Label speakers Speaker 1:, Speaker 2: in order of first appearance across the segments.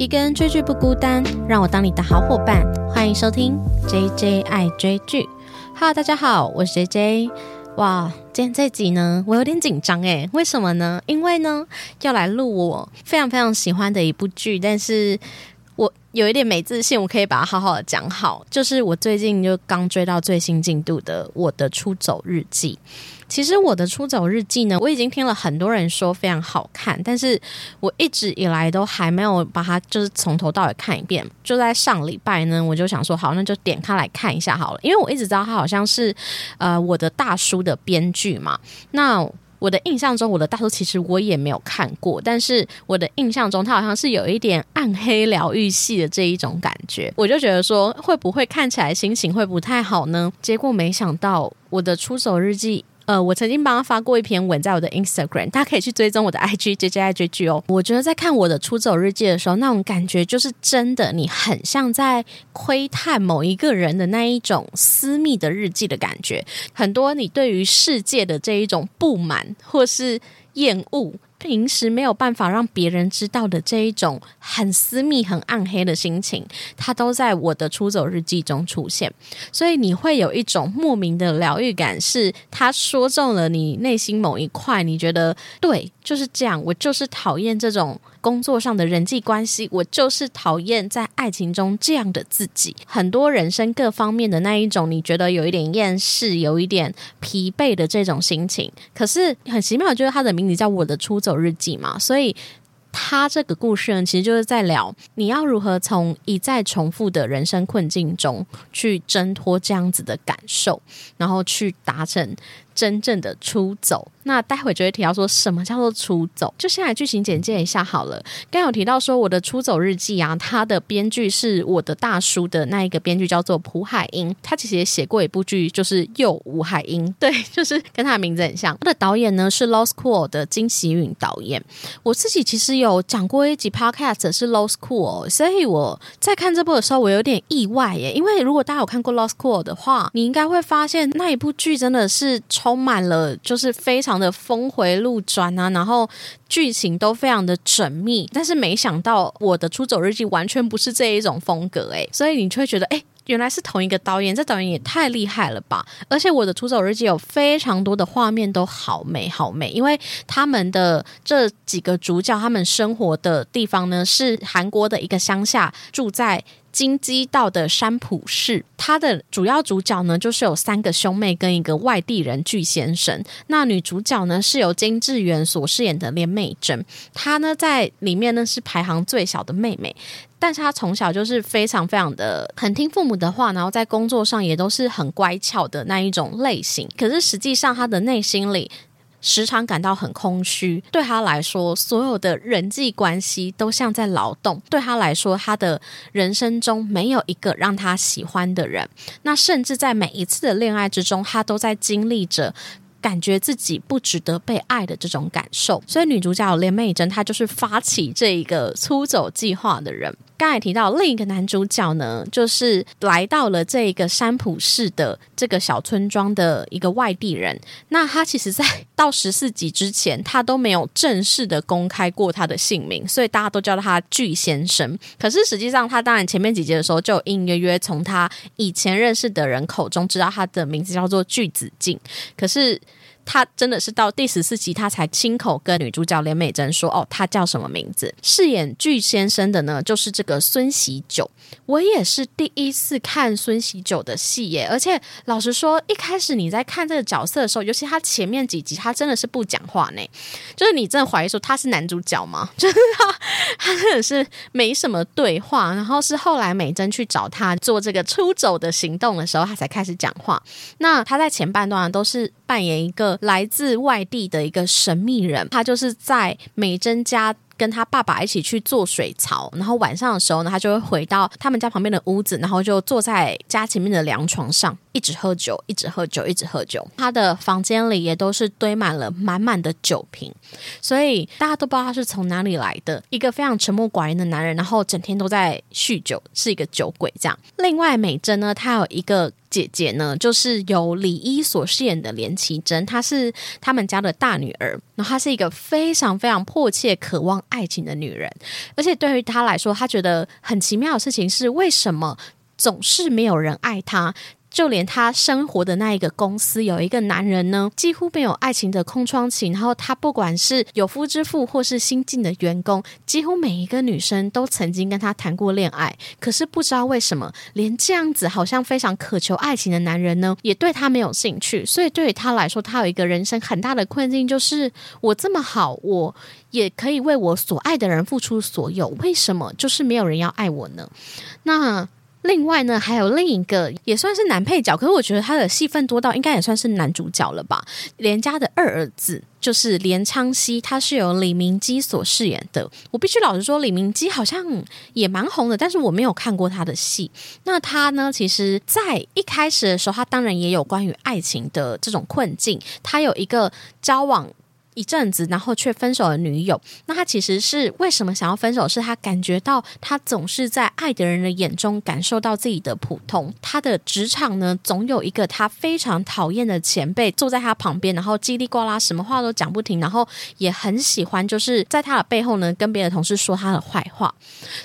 Speaker 1: 一个人追剧不孤单，让我当你的好伙伴。欢迎收听 J J 爱追剧。Hello，大家好，我是 J J。哇，今天这集呢，我有点紧张诶，为什么呢？因为呢，要来录我非常非常喜欢的一部剧，但是我有一点没自信，我可以把它好好的讲好。就是我最近就刚追到最新进度的《我的出走日记》。其实我的出走日记呢，我已经听了很多人说非常好看，但是我一直以来都还没有把它就是从头到尾看一遍。就在上礼拜呢，我就想说好，那就点开来看一下好了，因为我一直知道他好像是呃我的大叔的编剧嘛。那我的印象中，我的大叔其实我也没有看过，但是我的印象中他好像是有一点暗黑疗愈系的这一种感觉，我就觉得说会不会看起来心情会不太好呢？结果没想到我的出走日记。呃，我曾经帮他发过一篇文在我的 Instagram，大家可以去追踪我的 IG J J I G G 哦。我觉得在看我的出走日记的时候，那种感觉就是真的，你很像在窥探某一个人的那一种私密的日记的感觉，很多你对于世界的这一种不满或是厌恶。平时没有办法让别人知道的这一种很私密、很暗黑的心情，它都在我的出走日记中出现。所以你会有一种莫名的疗愈感，是他说中了你内心某一块，你觉得对，就是这样。我就是讨厌这种。工作上的人际关系，我就是讨厌在爱情中这样的自己。很多人生各方面的那一种，你觉得有一点厌世、有一点疲惫的这种心情。可是很奇妙，就是他的名字叫《我的出走日记》嘛，所以他这个故事呢，其实就是在聊你要如何从一再重复的人生困境中去挣脱这样子的感受，然后去达成真正的出走。那待会就会提到说什么叫做出走，就先来剧情简介一下好了。刚有提到说我的出走日记啊，他的编剧是我的大叔的那一个编剧叫做朴海英，他其实也写过一部剧，就是又吴海英，对，就是跟他的名字很像。他的导演呢是 Low School 的金喜允导演。我自己其实有讲过一集 Podcast 是 Low School，所以我在看这部的时候，我有点意外耶，因为如果大家有看过 Low School 的话，你应该会发现那一部剧真的是充满了就是非常。的峰回路转啊，然后剧情都非常的缜密，但是没想到我的出走日记完全不是这一种风格诶，所以你就会觉得诶，原来是同一个导演，这导演也太厉害了吧！而且我的出走日记有非常多的画面都好美好美，因为他们的这几个主角他们生活的地方呢是韩国的一个乡下，住在。金鸡道的山浦市，它的主要主角呢，就是有三个兄妹跟一个外地人巨先生。那女主角呢，是由金智媛所饰演的连美珍，她呢在里面呢是排行最小的妹妹，但是她从小就是非常非常的很听父母的话，然后在工作上也都是很乖巧的那一种类型。可是实际上，她的内心里。时常感到很空虚，对他来说，所有的人际关系都像在劳动。对他来说，他的人生中没有一个让他喜欢的人。那甚至在每一次的恋爱之中，他都在经历着感觉自己不值得被爱的这种感受。所以，女主角连美珍，她就是发起这一个出走计划的人。刚才提到另一个男主角呢，就是来到了这个山浦市的这个小村庄的一个外地人。那他其实，在到十四集之前，他都没有正式的公开过他的姓名，所以大家都叫他巨先生。可是实际上，他当然前面几集的时候就隐隐约约从他以前认识的人口中知道他的名字叫做巨子敬。可是。他真的是到第十四集，他才亲口跟女主角连美珍说：“哦，他叫什么名字？”饰演巨先生的呢，就是这个孙喜九。我也是第一次看孙喜九的戏耶，而且老实说，一开始你在看这个角色的时候，尤其他前面几集，他真的是不讲话呢，就是你真的怀疑说他是男主角吗？就是他，他真的是没什么对话。然后是后来美珍去找他做这个出走的行动的时候，他才开始讲话。那他在前半段都是扮演一个来自外地的一个神秘人，他就是在美珍家。跟他爸爸一起去做水槽，然后晚上的时候呢，他就会回到他们家旁边的屋子，然后就坐在家前面的凉床上，一直喝酒，一直喝酒，一直喝酒。他的房间里也都是堆满了满满的酒瓶，所以大家都不知道他是从哪里来的。一个非常沉默寡言的男人，然后整天都在酗酒，是一个酒鬼这样。另外，美珍呢，她有一个。姐姐呢，就是由李一所饰演的连绮贞，她是他们家的大女儿，然后她是一个非常非常迫切渴望爱情的女人，而且对于她来说，她觉得很奇妙的事情是，为什么总是没有人爱她？就连他生活的那一个公司，有一个男人呢，几乎没有爱情的空窗期。然后他不管是有夫之妇，或是新进的员工，几乎每一个女生都曾经跟他谈过恋爱。可是不知道为什么，连这样子好像非常渴求爱情的男人呢，也对他没有兴趣。所以对于他来说，他有一个人生很大的困境，就是我这么好，我也可以为我所爱的人付出所有，为什么就是没有人要爱我呢？那。另外呢，还有另一个也算是男配角，可是我觉得他的戏份多到应该也算是男主角了吧。连家的二儿子就是连昌熙，他是由李明基所饰演的。我必须老实说，李明基好像也蛮红的，但是我没有看过他的戏。那他呢，其实在一开始的时候，他当然也有关于爱情的这种困境。他有一个交往。一阵子，然后却分手的女友，那他其实是为什么想要分手？是他感觉到他总是在爱的人的眼中感受到自己的普通。他的职场呢，总有一个他非常讨厌的前辈坐在他旁边，然后叽里呱啦什么话都讲不停，然后也很喜欢就是在他的背后呢跟别的同事说他的坏话，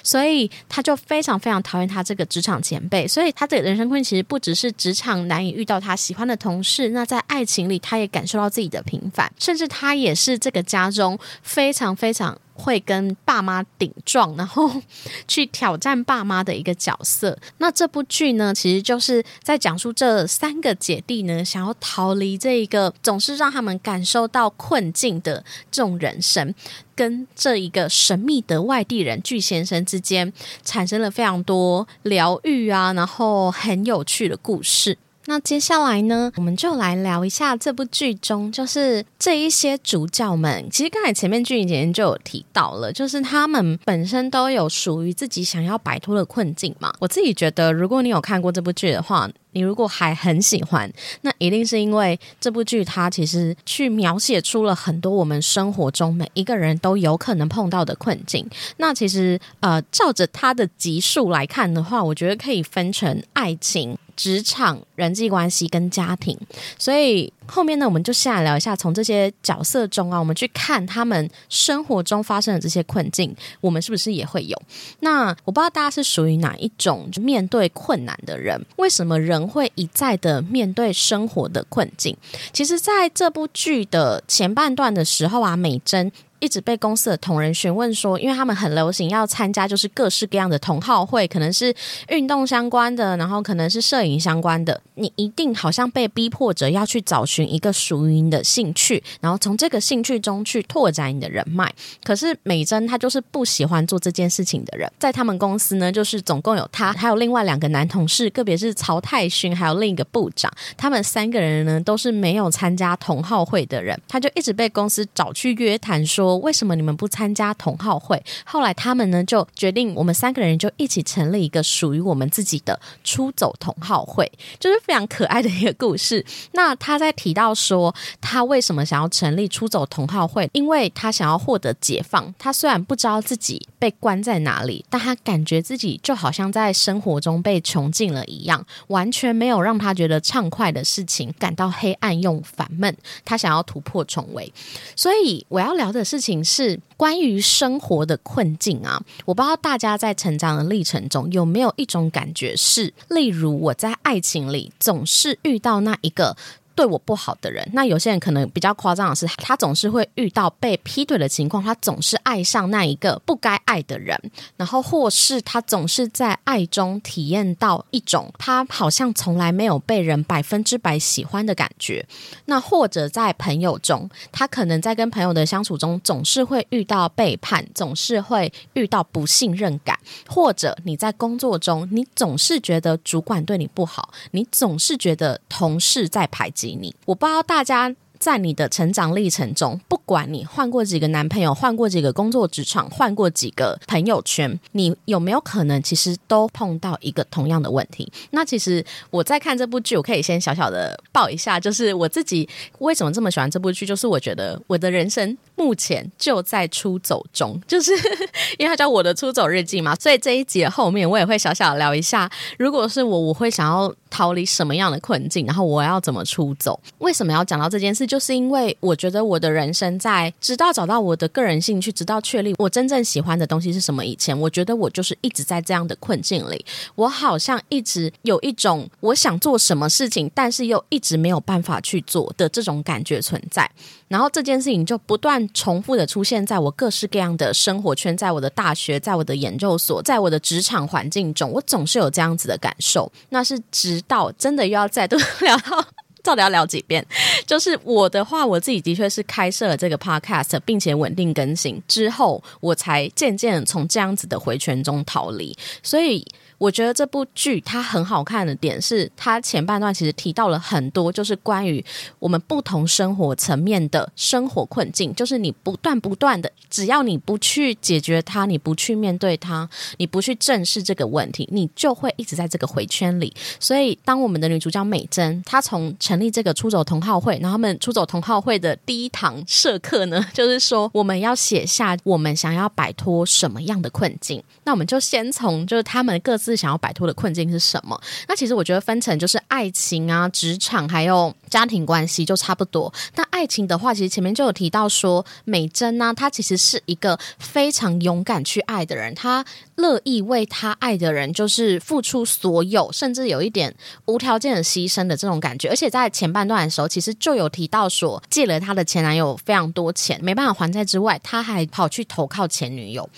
Speaker 1: 所以他就非常非常讨厌他这个职场前辈。所以他的人生困境其实不只是职场难以遇到他喜欢的同事，那在爱情里他也感受到自己的平凡，甚至他。也是这个家中非常非常会跟爸妈顶撞，然后去挑战爸妈的一个角色。那这部剧呢，其实就是在讲述这三个姐弟呢，想要逃离这一个总是让他们感受到困境的这种人生，跟这一个神秘的外地人巨先生之间产生了非常多疗愈啊，然后很有趣的故事。那接下来呢，我们就来聊一下这部剧中，就是这一些主角们。其实刚才前面剧情姐姐就有提到了，就是他们本身都有属于自己想要摆脱的困境嘛。我自己觉得，如果你有看过这部剧的话，你如果还很喜欢，那一定是因为这部剧它其实去描写出了很多我们生活中每一个人都有可能碰到的困境。那其实呃，照着它的集数来看的话，我觉得可以分成爱情。职场、人际关系跟家庭，所以后面呢，我们就先来聊一下，从这些角色中啊，我们去看他们生活中发生的这些困境，我们是不是也会有？那我不知道大家是属于哪一种面对困难的人？为什么人会一再的面对生活的困境？其实，在这部剧的前半段的时候啊，美珍。一直被公司的同仁询问说，因为他们很流行要参加就是各式各样的同好会，可能是运动相关的，然后可能是摄影相关的。你一定好像被逼迫着要去找寻一个属于你的兴趣，然后从这个兴趣中去拓展你的人脉。可是美珍她就是不喜欢做这件事情的人，在他们公司呢，就是总共有她还有另外两个男同事，个别是曹泰勋还有另一个部长，他们三个人呢都是没有参加同好会的人，他就一直被公司找去约谈说。说为什么你们不参加同好会？后来他们呢就决定，我们三个人就一起成立一个属于我们自己的出走同好会，就是非常可爱的一个故事。那他在提到说，他为什么想要成立出走同好会？因为他想要获得解放。他虽然不知道自己被关在哪里，但他感觉自己就好像在生活中被囚禁了一样，完全没有让他觉得畅快的事情，感到黑暗又烦闷。他想要突破重围，所以我要聊的是事情。是关于生活的困境啊！我不知道大家在成长的历程中有没有一种感觉，是例如我在爱情里总是遇到那一个。对我不好的人，那有些人可能比较夸张的是，他总是会遇到被劈腿的情况，他总是爱上那一个不该爱的人，然后或是他总是在爱中体验到一种他好像从来没有被人百分之百喜欢的感觉。那或者在朋友中，他可能在跟朋友的相处中总是会遇到背叛，总是会遇到不信任感，或者你在工作中，你总是觉得主管对你不好，你总是觉得同事在排挤。你，我不知道大家在你的成长历程中，不管你换过几个男朋友，换过几个工作职场，换过几个朋友圈，你有没有可能其实都碰到一个同样的问题？那其实我在看这部剧，我可以先小小的报一下，就是我自己为什么这么喜欢这部剧，就是我觉得我的人生目前就在出走中，就是 因为它叫我的出走日记嘛，所以这一集后面我也会小小聊一下，如果是我，我会想要。逃离什么样的困境，然后我要怎么出走？为什么要讲到这件事？就是因为我觉得我的人生在直到找到我的个人兴趣，直到确立我真正喜欢的东西是什么以前，我觉得我就是一直在这样的困境里。我好像一直有一种我想做什么事情，但是又一直没有办法去做的这种感觉存在。然后这件事情就不断重复的出现在我各式各样的生活圈，在我的大学，在我的研究所，在我的职场环境中，我总是有这样子的感受。那是直到真的又要再度 聊到，到底要聊几遍？就是我的话，我自己的确是开设了这个 podcast，并且稳定更新之后，我才渐渐从这样子的回圈中逃离。所以。我觉得这部剧它很好看的点是，它前半段其实提到了很多，就是关于我们不同生活层面的生活困境。就是你不断不断的，只要你不去解决它，你不去面对它，你不去正视这个问题，你就会一直在这个回圈里。所以，当我们的女主角美珍，她从成立这个出走同好会，然后他们出走同好会的第一堂社课呢，就是说我们要写下我们想要摆脱什么样的困境。那我们就先从就是他们各自。想要摆脱的困境是什么？那其实我觉得分成就是爱情啊、职场还有家庭关系就差不多。那爱情的话，其实前面就有提到说，美珍呢，她其实是一个非常勇敢去爱的人，她乐意为她爱的人就是付出所有，甚至有一点无条件的牺牲的这种感觉。而且在前半段的时候，其实就有提到说，借了她的前男友非常多钱，没办法还债之外，她还跑去投靠前女友。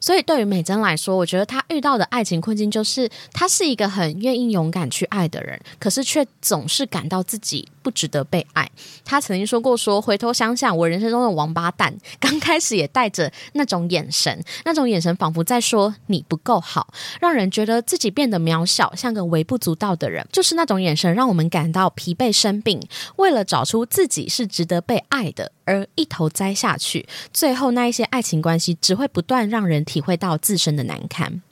Speaker 1: 所以对于美珍来说，我觉得她遇到的爱情困境。就是她是一个很愿意勇敢去爱的人，可是却总是感到自己不值得被爱。他曾经说过：“说回头想想，我人生中的王八蛋，刚开始也带着那种眼神，那种眼神仿佛在说你不够好，让人觉得自己变得渺小，像个微不足道的人。就是那种眼神，让我们感到疲惫生病。为了找出自己是值得被爱的。”而一头栽下去，最后那一些爱情关系只会不断让人体会到自身的难堪。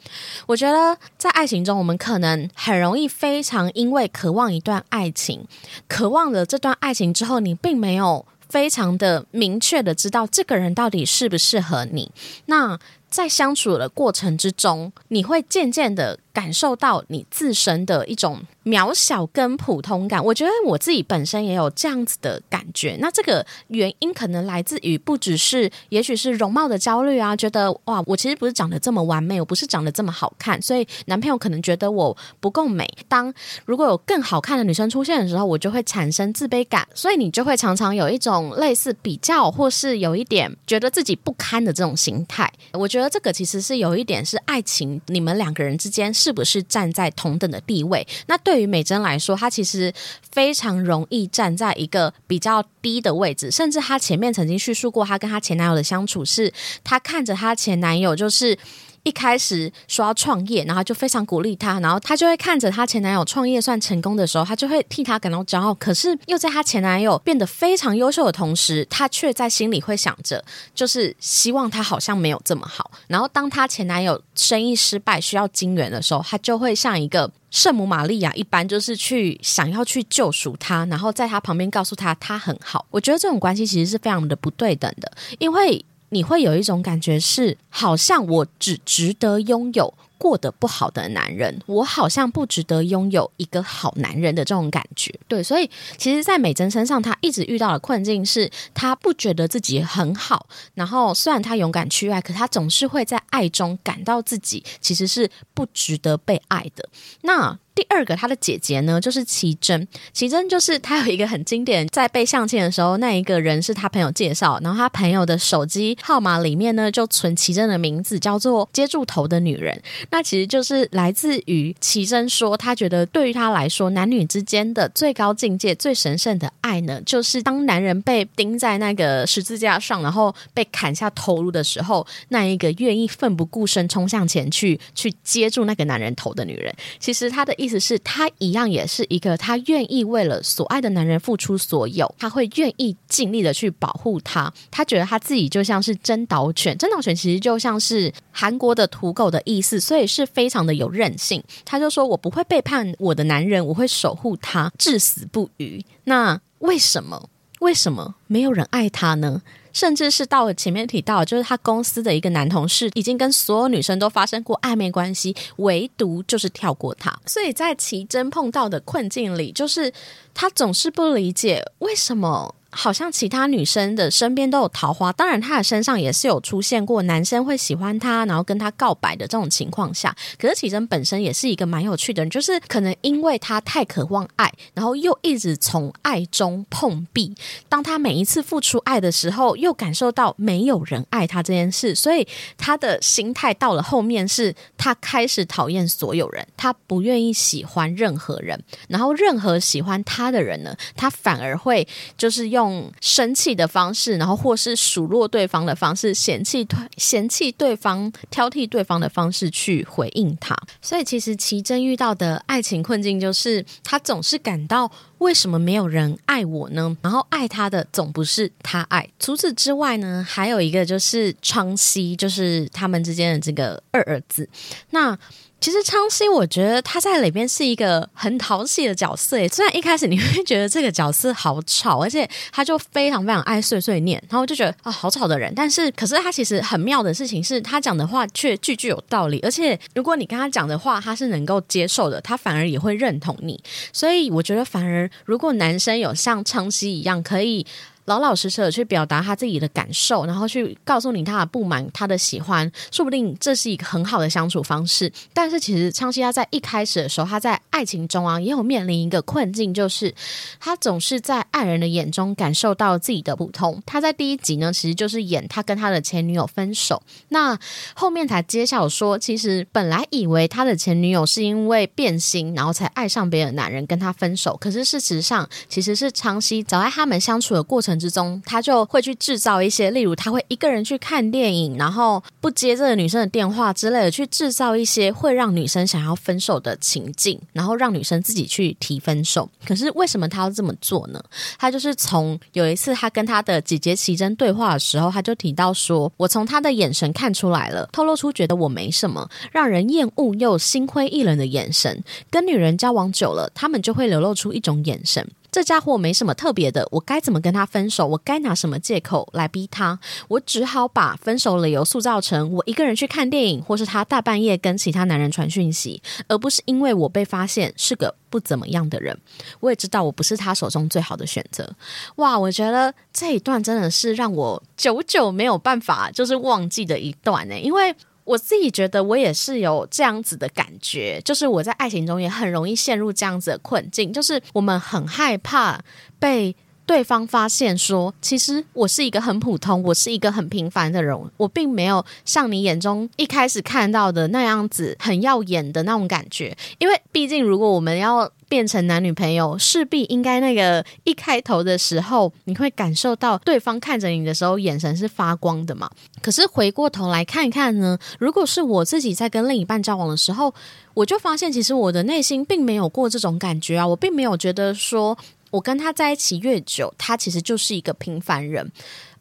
Speaker 1: 我觉得在爱情中，我们可能很容易非常因为渴望一段爱情，渴望了这段爱情之后，你并没有非常的明确的知道这个人到底适不适合你。那在相处的过程之中，你会渐渐的感受到你自身的一种。渺小跟普通感，我觉得我自己本身也有这样子的感觉。那这个原因可能来自于不只是，也许是容貌的焦虑啊，觉得哇，我其实不是长得这么完美，我不是长得这么好看，所以男朋友可能觉得我不够美。当如果有更好看的女生出现的时候，我就会产生自卑感，所以你就会常常有一种类似比较，或是有一点觉得自己不堪的这种心态。我觉得这个其实是有一点是爱情，你们两个人之间是是不是站在同等的地位？那。对于美珍来说，她其实非常容易站在一个比较低的位置，甚至她前面曾经叙述过，她跟她前男友的相处是，她看着她前男友就是。一开始说要创业，然后就非常鼓励他，然后他就会看着他前男友创业算成功的时候，他就会替他感到骄傲。可是又在他前男友变得非常优秀的同时，他却在心里会想着，就是希望他好像没有这么好。然后当他前男友生意失败需要金援的时候，他就会像一个圣母玛利亚一般，就是去想要去救赎他，然后在他旁边告诉他他很好。我觉得这种关系其实是非常的不对等的，因为。你会有一种感觉是，好像我只值得拥有过得不好的男人，我好像不值得拥有一个好男人的这种感觉。对，所以其实，在美珍身上，她一直遇到的困境是，她不觉得自己很好。然后，虽然她勇敢去爱，可她总是会在爱中感到自己其实是不值得被爱的。那。第二个，他的姐姐呢，就是奇珍。奇珍就是他有一个很经典，在被相亲的时候，那一个人是他朋友介绍，然后他朋友的手机号码里面呢，就存奇珍的名字，叫做接住头的女人。那其实就是来自于奇珍说，他觉得对于他来说，男女之间的最高境界、最神圣的爱呢，就是当男人被钉在那个十字架上，然后被砍下头颅的时候，那一个愿意奋不顾身冲向前去去接住那个男人头的女人。其实他的意思。是她一样，也是一个她愿意为了所爱的男人付出所有，她会愿意尽力的去保护他。她觉得她自己就像是真导犬，真导犬其实就像是韩国的土狗的意思，所以也是非常的有韧性。他就说：“我不会背叛我的男人，我会守护他至死不渝。”那为什么？为什么没有人爱他呢？甚至是到了前面提到，就是他公司的一个男同事已经跟所有女生都发生过暧昧关系，唯独就是跳过他。所以在奇珍碰到的困境里，就是他总是不理解为什么。好像其他女生的身边都有桃花，当然她的身上也是有出现过男生会喜欢她，然后跟她告白的这种情况下。可是启真本身也是一个蛮有趣的人，就是可能因为她太渴望爱，然后又一直从爱中碰壁。当她每一次付出爱的时候，又感受到没有人爱她这件事，所以他的心态到了后面是，他开始讨厌所有人，他不愿意喜欢任何人，然后任何喜欢他的人呢，他反而会就是用。用生气的方式，然后或是数落对方的方式，嫌弃嫌弃对方、挑剔对方的方式去回应他。所以，其实奇珍遇到的爱情困境就是，他总是感到为什么没有人爱我呢？然后爱他的总不是他爱。除此之外呢，还有一个就是昌熙，就是他们之间的这个二儿子。那其实昌熙，我觉得他在里边是一个很讨喜的角色。虽然一开始你会觉得这个角色好吵，而且他就非常非常爱碎碎念，然后就觉得啊好吵的人。但是，可是他其实很妙的事情是，他讲的话却句句有道理。而且，如果你跟他讲的话，他是能够接受的，他反而也会认同你。所以，我觉得反而如果男生有像昌熙一样，可以。老老实实的去表达他自己的感受，然后去告诉你他的不满、他的喜欢，说不定这是一个很好的相处方式。但是其实昌熙他在一开始的时候，他在爱情中啊，也有面临一个困境，就是他总是在爱人的眼中感受到自己的不同。他在第一集呢，其实就是演他跟他的前女友分手，那后面才揭晓说，其实本来以为他的前女友是因为变心，然后才爱上别的男人跟他分手，可是事实上其实是昌熙早在他们相处的过程。之中，他就会去制造一些，例如他会一个人去看电影，然后不接这个女生的电话之类的，去制造一些会让女生想要分手的情境，然后让女生自己去提分手。可是为什么他要这么做呢？他就是从有一次他跟他的姐姐奇珍对话的时候，他就提到说：“我从他的眼神看出来了，透露出觉得我没什么，让人厌恶又心灰意冷的眼神。跟女人交往久了，他们就会流露出一种眼神。”这家伙没什么特别的，我该怎么跟他分手？我该拿什么借口来逼他？我只好把分手理由塑造成我一个人去看电影，或是他大半夜跟其他男人传讯息，而不是因为我被发现是个不怎么样的人。我也知道我不是他手中最好的选择。哇，我觉得这一段真的是让我久久没有办法就是忘记的一段呢，因为。我自己觉得，我也是有这样子的感觉，就是我在爱情中也很容易陷入这样子的困境，就是我们很害怕被对方发现，说其实我是一个很普通，我是一个很平凡的人，我并没有像你眼中一开始看到的那样子很耀眼的那种感觉，因为毕竟如果我们要。变成男女朋友，势必应该那个一开头的时候，你会感受到对方看着你的时候眼神是发光的嘛？可是回过头来看看呢，如果是我自己在跟另一半交往的时候，我就发现其实我的内心并没有过这种感觉啊，我并没有觉得说我跟他在一起越久，他其实就是一个平凡人。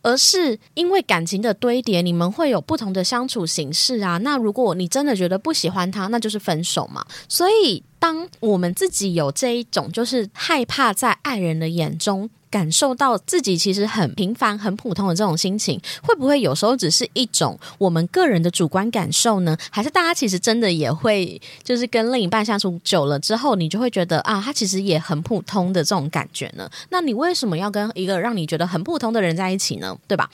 Speaker 1: 而是因为感情的堆叠，你们会有不同的相处形式啊。那如果你真的觉得不喜欢他，那就是分手嘛。所以，当我们自己有这一种，就是害怕在爱人的眼中。感受到自己其实很平凡、很普通的这种心情，会不会有时候只是一种我们个人的主观感受呢？还是大家其实真的也会，就是跟另一半相处久了之后，你就会觉得啊，他其实也很普通的这种感觉呢？那你为什么要跟一个让你觉得很普通的人在一起呢？对吧？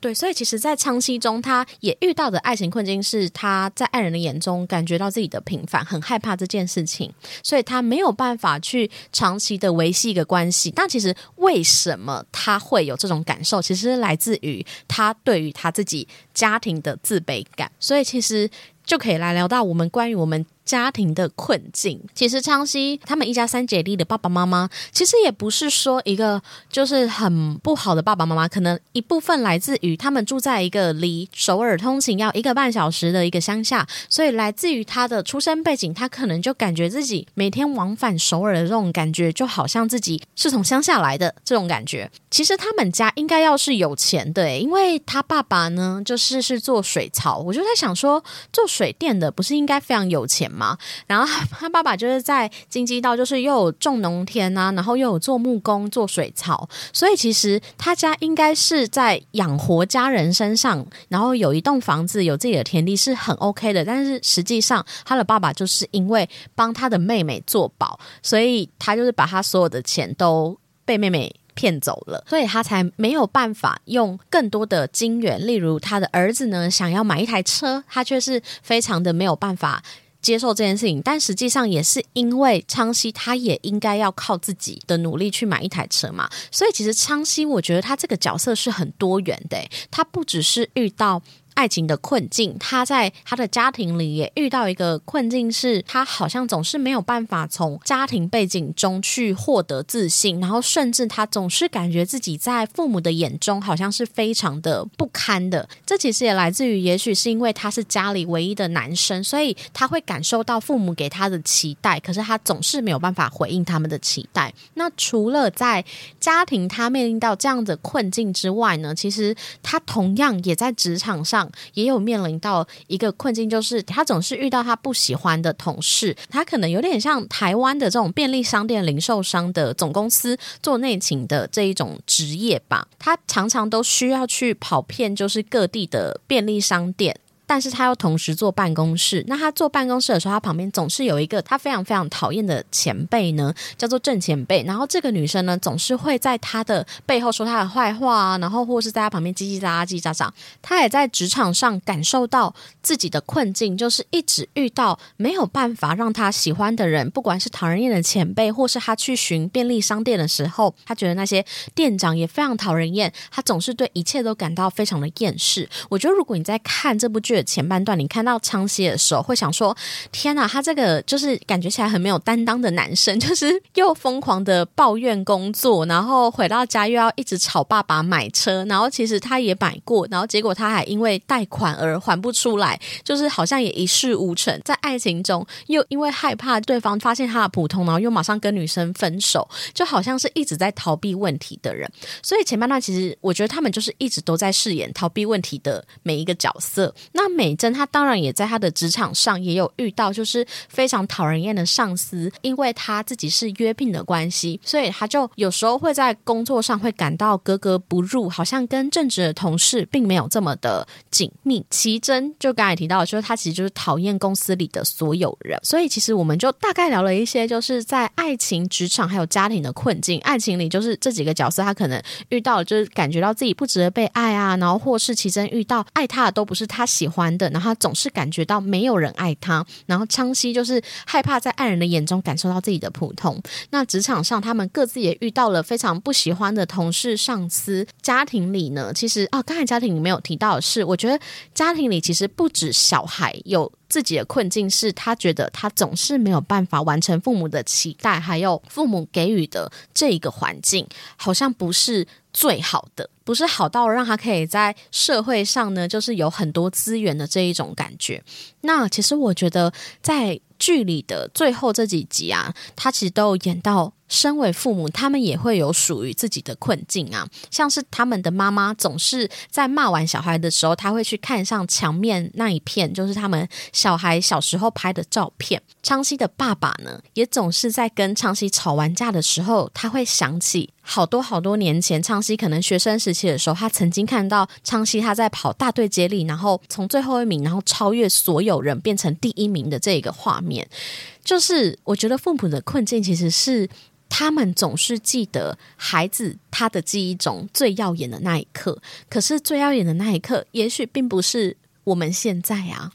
Speaker 1: 对，所以其实，在长期中，他也遇到的爱情困境是他在爱人的眼中感觉到自己的平凡，很害怕这件事情，所以他没有办法去长期的维系一个关系。但其实为为什么他会有这种感受？其实来自于他对于他自己家庭的自卑感，所以其实就可以来聊到我们关于我们。家庭的困境，其实昌熙他们一家三姐弟的爸爸妈妈，其实也不是说一个就是很不好的爸爸妈妈，可能一部分来自于他们住在一个离首尔通勤要一个半小时的一个乡下，所以来自于他的出生背景，他可能就感觉自己每天往返首尔的这种感觉，就好像自己是从乡下来的这种感觉。其实他们家应该要是有钱的，因为他爸爸呢就是是做水槽，我就在想说，做水电的不是应该非常有钱吗？嘛，然后他爸爸就是在京畿道，就是又有种农田啊，然后又有做木工、做水草，所以其实他家应该是在养活家人身上，然后有一栋房子，有自己的田地是很 OK 的。但是实际上，他的爸爸就是因为帮他的妹妹做保，所以他就是把他所有的钱都被妹妹。骗走了，所以他才没有办法用更多的金元。例如，他的儿子呢想要买一台车，他却是非常的没有办法接受这件事情。但实际上，也是因为昌熙他也应该要靠自己的努力去买一台车嘛。所以，其实昌熙我觉得他这个角色是很多元的，他不只是遇到。爱情的困境，他在他的家庭里也遇到一个困境，是他好像总是没有办法从家庭背景中去获得自信，然后甚至他总是感觉自己在父母的眼中好像是非常的不堪的。这其实也来自于，也许是因为他是家里唯一的男生，所以他会感受到父母给他的期待，可是他总是没有办法回应他们的期待。那除了在家庭他面临到这样的困境之外呢，其实他同样也在职场上。也有面临到一个困境，就是他总是遇到他不喜欢的同事，他可能有点像台湾的这种便利商店零售商的总公司做内勤的这一种职业吧，他常常都需要去跑遍，就是各地的便利商店。但是他又同时坐办公室，那他坐办公室的时候，他旁边总是有一个他非常非常讨厌的前辈呢，叫做郑前辈。然后这个女生呢，总是会在他的背后说他的坏话啊，然后或是在他旁边叽叽喳喳、叽叽喳喳。他也在职场上感受到自己的困境，就是一直遇到没有办法让他喜欢的人，不管是讨人厌的前辈，或是他去寻便利商店的时候，他觉得那些店长也非常讨人厌，他总是对一切都感到非常的厌世。我觉得如果你在看这部剧。前半段，你看到昌熙的时候，会想说：“天哪，他这个就是感觉起来很没有担当的男生，就是又疯狂的抱怨工作，然后回到家又要一直吵爸爸买车，然后其实他也买过，然后结果他还因为贷款而还不出来，就是好像也一事无成。在爱情中，又因为害怕对方发现他的普通，然后又马上跟女生分手，就好像是一直在逃避问题的人。所以前半段其实我觉得他们就是一直都在饰演逃避问题的每一个角色。那。美珍她当然也在她的职场上也有遇到，就是非常讨人厌的上司，因为她自己是约聘的关系，所以她就有时候会在工作上会感到格格不入，好像跟正直的同事并没有这么的紧密。奇珍就刚才提到，就是她其实就是讨厌公司里的所有人，所以其实我们就大概聊了一些，就是在爱情、职场还有家庭的困境。爱情里就是这几个角色，他可能遇到就是感觉到自己不值得被爱啊，然后或是奇珍遇到爱他的都不是他喜欢。欢的，然后他总是感觉到没有人爱他，然后昌熙就是害怕在爱人的眼中感受到自己的普通。那职场上，他们各自也遇到了非常不喜欢的同事、上司。家庭里呢，其实哦，刚才家庭里没有提到的是，我觉得家庭里其实不止小孩有自己的困境，是他觉得他总是没有办法完成父母的期待，还有父母给予的这一个环境，好像不是。最好的不是好到让他可以在社会上呢，就是有很多资源的这一种感觉。那其实我觉得在剧里的最后这几集啊，他其实都有演到。身为父母，他们也会有属于自己的困境啊，像是他们的妈妈总是在骂完小孩的时候，他会去看上墙面那一片，就是他们小孩小时候拍的照片。昌熙的爸爸呢，也总是在跟昌熙吵完架的时候，他会想起好多好多年前，昌熙可能学生时期的时候，他曾经看到昌熙他在跑大队接力，然后从最后一名，然后超越所有人变成第一名的这个画面。面就是我觉得父母的困境其实是。他们总是记得孩子他的记忆中最耀眼的那一刻，可是最耀眼的那一刻，也许并不是我们现在啊。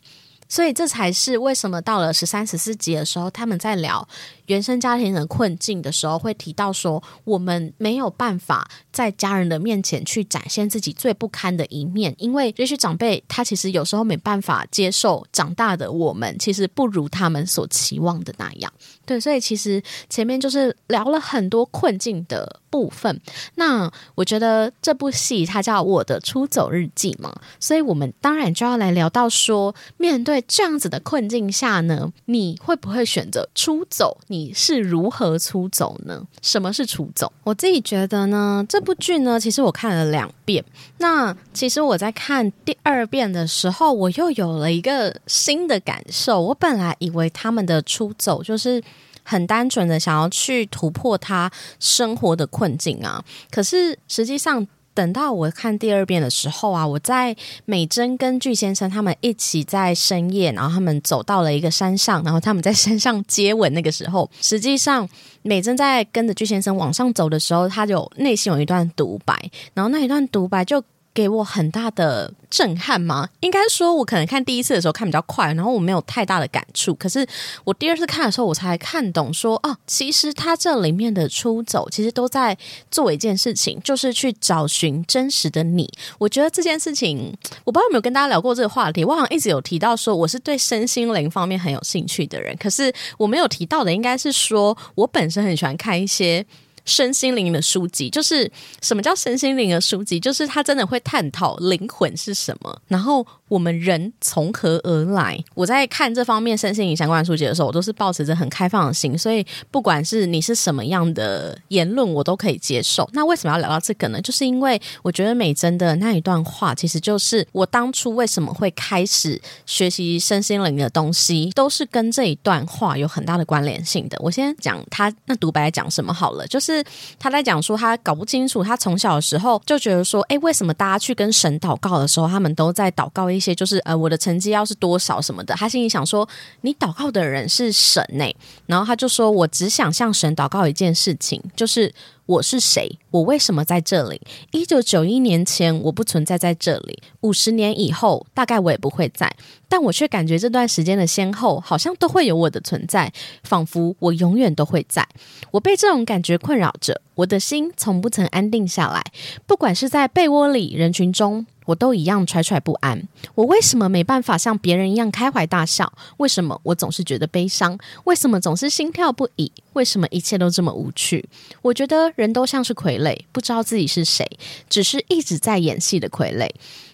Speaker 1: 所以这才是为什么到了十三、十四集的时候，他们在聊原生家庭的困境的时候，会提到说，我们没有办法在家人的面前去展现自己最不堪的一面，因为也许长辈他其实有时候没办法接受长大的我们其实不如他们所期望的那样。对，所以其实前面就是聊了很多困境的部分。那我觉得这部戏它叫《我的出走日记》嘛，所以我们当然就要来聊到说，面对。这样子的困境下呢，你会不会选择出走？你是如何出走呢？什么是出走？我自己觉得呢，这部剧呢，其实我看了两遍。那其实我在看第二遍的时候，我又有了一个新的感受。我本来以为他们的出走就是很单纯的想要去突破他生活的困境啊，可是实际上。等到我看第二遍的时候啊，我在美珍跟巨先生他们一起在深夜，然后他们走到了一个山上，然后他们在山上接吻。那个时候，实际上美珍在跟着巨先生往上走的时候，他就内心有一段独白，然后那一段独白就。给我很大的震撼吗？应该说，我可能看第一次的时候看比较快，然后我没有太大的感触。可是我第二次看的时候，我才看懂说，哦，其实他这里面的出走，其实都在做一件事情，就是去找寻真实的你。我觉得这件事情，我不知道有没有跟大家聊过这个话题。我好像一直有提到说，我是对身心灵方面很有兴趣的人，可是我没有提到的，应该是说我本身很喜欢看一些。身心灵的书籍，就是什么叫身心灵的书籍？就是他真的会探讨灵魂是什么，然后我们人从何而来。我在看这方面身心灵相关书籍的时候，我都是保持着很开放的心，所以不管是你是什么样的言论，我都可以接受。那为什么要聊到这个呢？就是因为我觉得美珍的那一段话，其实就是我当初为什么会开始学习身心灵的东西，都是跟这一段话有很大的关联性的。我先讲他那独白讲什么好了，就是。他在讲说，他搞不清楚，他从小的时候就觉得说，哎，为什么大家去跟神祷告的时候，他们都在祷告一些，就是呃，我的成绩要是多少什么的。他心里想说，你祷告的人是神呢，然后他就说，我只想向神祷告一件事情，就是。我是谁？我为什么在这里？一九九一年前我不存在在这里，五十年以后大概我也不会在，但我却感觉这段时间的先后好像都会有我的存在，仿佛我永远都会在。我被这种感觉困扰着，我的心从不曾安定下来，不管是在被窝里、人群中。我都一样揣揣不安。我为什么没办法像别人一样开怀大笑？为什么我总是觉得悲伤？为什么总是心跳不已？为什么一切都这么无趣？我觉得人都像是傀儡，不知道自己是谁，只是一直在演戏的傀儡。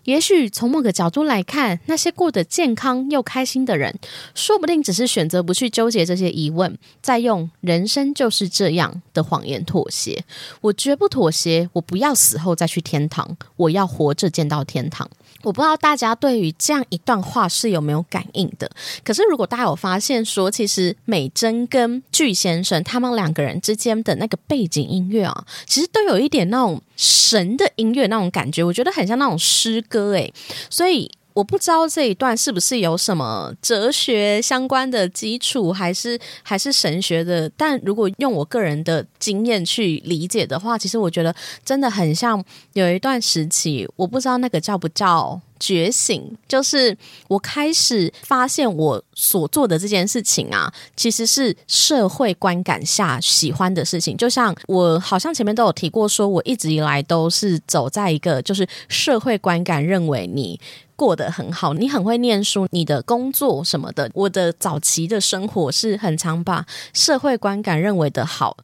Speaker 1: 也许从某个角度来看，那些过得健康又开心的人，说不定只是选择不去纠结这些疑问，再用“人生就是这样的”谎言妥协。我绝不妥协，我不要死后再去天堂，我要活着见到天堂。我不知道大家对于这样一段话是有没有感应的？可是如果大家有发现说，其实美珍跟巨先生他们两个人之间的那个背景音乐啊，其实都有一点那种神的音乐那种感觉，我觉得很像那种诗歌诶。所以。我不知道这一段是不是有什么哲学相关的基础，还是还是神学的。但如果用我个人的经验去理解的话，其实我觉得真的很像有一段时期，我不知道那个叫不叫觉醒，就是我开始发现我所做的这件事情啊，其实是社会观感下喜欢的事情。就像我好像前面都有提过，说我一直以来都是走在一个就是社会观感认为你。过得很好，你很会念书，你的工作什么的。我的早期的生活是很常把社会观感认为的好，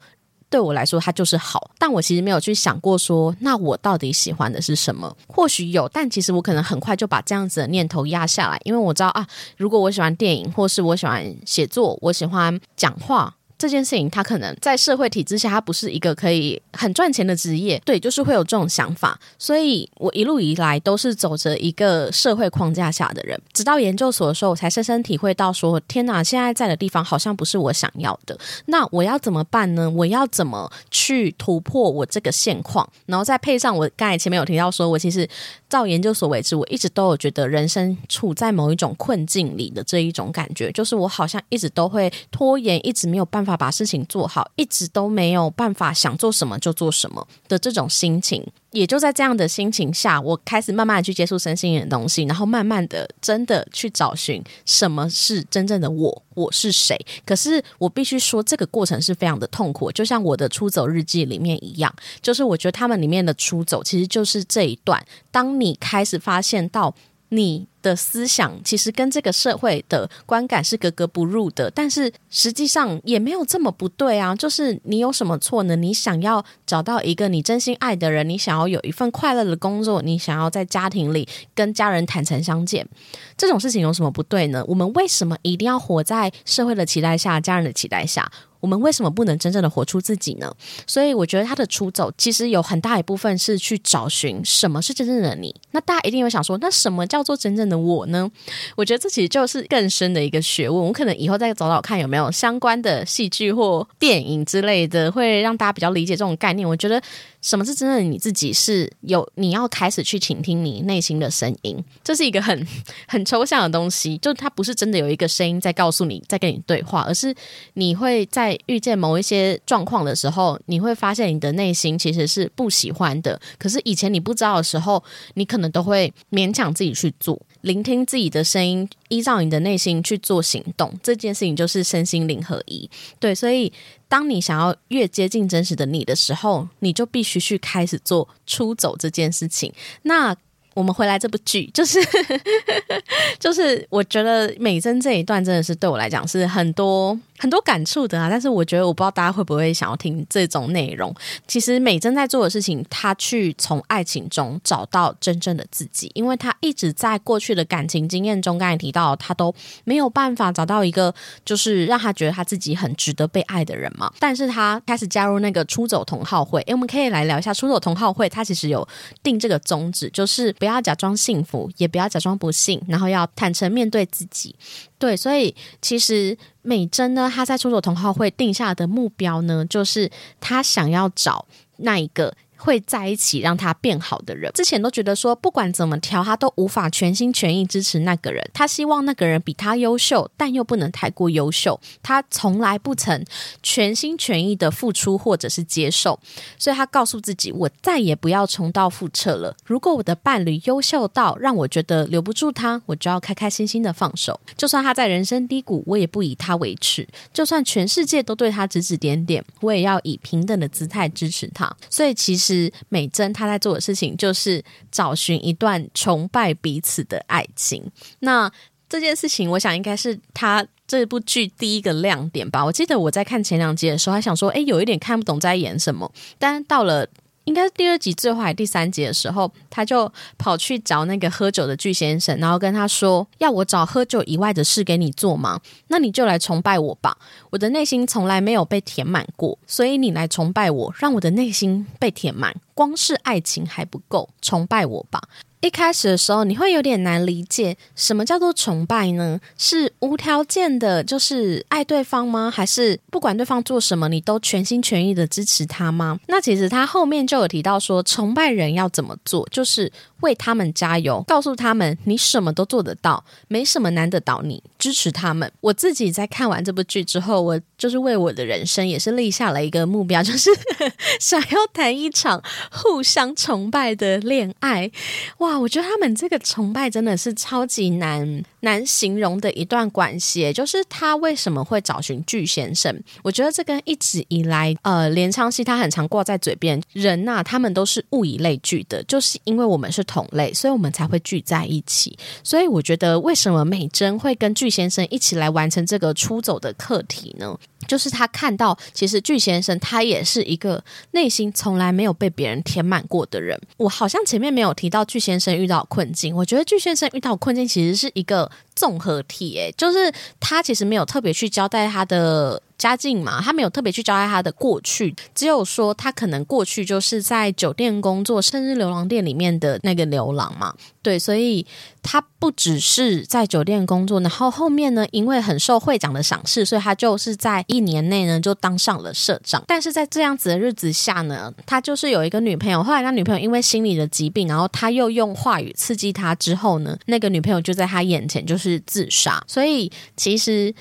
Speaker 1: 对我来说它就是好。但我其实没有去想过说，那我到底喜欢的是什么？或许有，但其实我可能很快就把这样子的念头压下来，因为我知道啊，如果我喜欢电影，或是我喜欢写作，我喜欢讲话。这件事情，他可能在社会体制下，他不是一个可以很赚钱的职业，对，就是会有这种想法。所以我一路以来都是走着一个社会框架下的人，直到研究所的时候，我才深深体会到说：天哪，现在在的地方好像不是我想要的。那我要怎么办呢？我要怎么去突破我这个现况？然后再配上我刚才前面有提到说，我其实到研究所为止，我一直都有觉得人生处在某一种困境里的这一种感觉，就是我好像一直都会拖延，一直没有办法。法把事情做好，一直都没有办法想做什么就做什么的这种心情，也就在这样的心情下，我开始慢慢的去接触身心灵的东西，然后慢慢的真的去找寻什么是真正的我，我是谁。可是我必须说，这个过程是非常的痛苦，就像我的出走日记里面一样，就是我觉得他们里面的出走，其实就是这一段，当你开始发现到你。的思想其实跟这个社会的观感是格格不入的，但是实际上也没有这么不对啊。就是你有什么错呢？你想要找到一个你真心爱的人，你想要有一份快乐的工作，你想要在家庭里跟家人坦诚相见，这种事情有什么不对呢？我们为什么一定要活在社会的期待下、家人的期待下？我们为什么不能真正的活出自己呢？所以我觉得他的出走其实有很大一部分是去找寻什么是真正的你。那大家一定会想说，那什么叫做真正的我呢？我觉得这其实就是更深的一个学问。我可能以后再找找看有没有相关的戏剧或电影之类的，会让大家比较理解这种概念。我觉得。什么是真正的你自己？是有你要开始去倾听你内心的声音，这是一个很 很抽象的东西，就它不是真的有一个声音在告诉你，在跟你对话，而是你会在遇见某一些状况的时候，你会发现你的内心其实是不喜欢的。可是以前你不知道的时候，你可能都会勉强自己去做，聆听自己的声音，依照你的内心去做行动。这件事情就是身心灵合一。对，所以。当你想要越接近真实的你的时候，你就必须去开始做出走这件事情。那我们回来这部剧，就是 就是我觉得美珍这一段真的是对我来讲是很多。很多感触的啊，但是我觉得我不知道大家会不会想要听这种内容。其实美珍在做的事情，她去从爱情中找到真正的自己，因为她一直在过去的感情经验中，刚才提到她都没有办法找到一个就是让她觉得她自己很值得被爱的人嘛。但是她开始加入那个出走同好会，诶，我们可以来聊一下出走同好会。它其实有定这个宗旨，就是不要假装幸福，也不要假装不幸，然后要坦诚面对自己。对，所以其实美珍呢，她在出走同好会定下的目标呢，就是她想要找那一个。会在一起让他变好的人，之前都觉得说不管怎么调，他都无法全心全意支持那个人。他希望那个人比他优秀，但又不能太过优秀。他从来不曾全心全意的付出或者是接受，所以他告诉自己：我再也不要重蹈覆辙了。如果我的伴侣优秀到让我觉得留不住他，我就要开开心心的放手。就算他在人生低谷，我也不以他为耻。就算全世界都对他指指点点，我也要以平等的姿态支持他。所以其实。是美珍她在做的事情，就是找寻一段崇拜彼此的爱情。那这件事情，我想应该是她这部剧第一个亮点吧。我记得我在看前两集的时候，还想说，哎，有一点看不懂在演什么。但到了。应该是第二集最后还第三集的时候，他就跑去找那个喝酒的巨先生，然后跟他说：“要我找喝酒以外的事给你做吗？那你就来崇拜我吧。我的内心从来没有被填满过，所以你来崇拜我，让我的内心被填满。光是爱情还不够，崇拜我吧。”一开始的时候，你会有点难理解什么叫做崇拜呢？是无条件的，就是爱对方吗？还是不管对方做什么，你都全心全意的支持他吗？那其实他后面就有提到说，崇拜人要怎么做，就是为他们加油，告诉他们你什么都做得到，没什么难得倒你，支持他们。我自己在看完这部剧之后，我就是为我的人生也是立下了一个目标，就是想要谈一场互相崇拜的恋爱。哇！我觉得他们这个崇拜真的是超级难难形容的一段关系，就是他为什么会找寻巨先生？我觉得这跟一直以来呃连昌熙他很常挂在嘴边，人呐他们都是物以类聚的，就是因为我们是同类，所以我们才会聚在一起。所以我觉得为什么美珍会跟巨先生一起来完成这个出走的课题呢？就是他看到，其实巨先生他也是一个内心从来没有被别人填满过的人。我好像前面没有提到巨先生遇到困境，我觉得巨先生遇到困境其实是一个综合体，哎，就是他其实没有特别去交代他的。家境嘛，他没有特别去交代他的过去，只有说他可能过去就是在酒店工作，甚至流浪店里面的那个流浪嘛。对，所以他不只是在酒店工作，然后后面呢，因为很受会长的赏识，所以他就是在一年内呢就当上了社长。但是在这样子的日子下呢，他就是有一个女朋友，后来他女朋友因为心理的疾病，然后他又用话语刺激他之后呢，那个女朋友就在他眼前就是自杀。所以其实。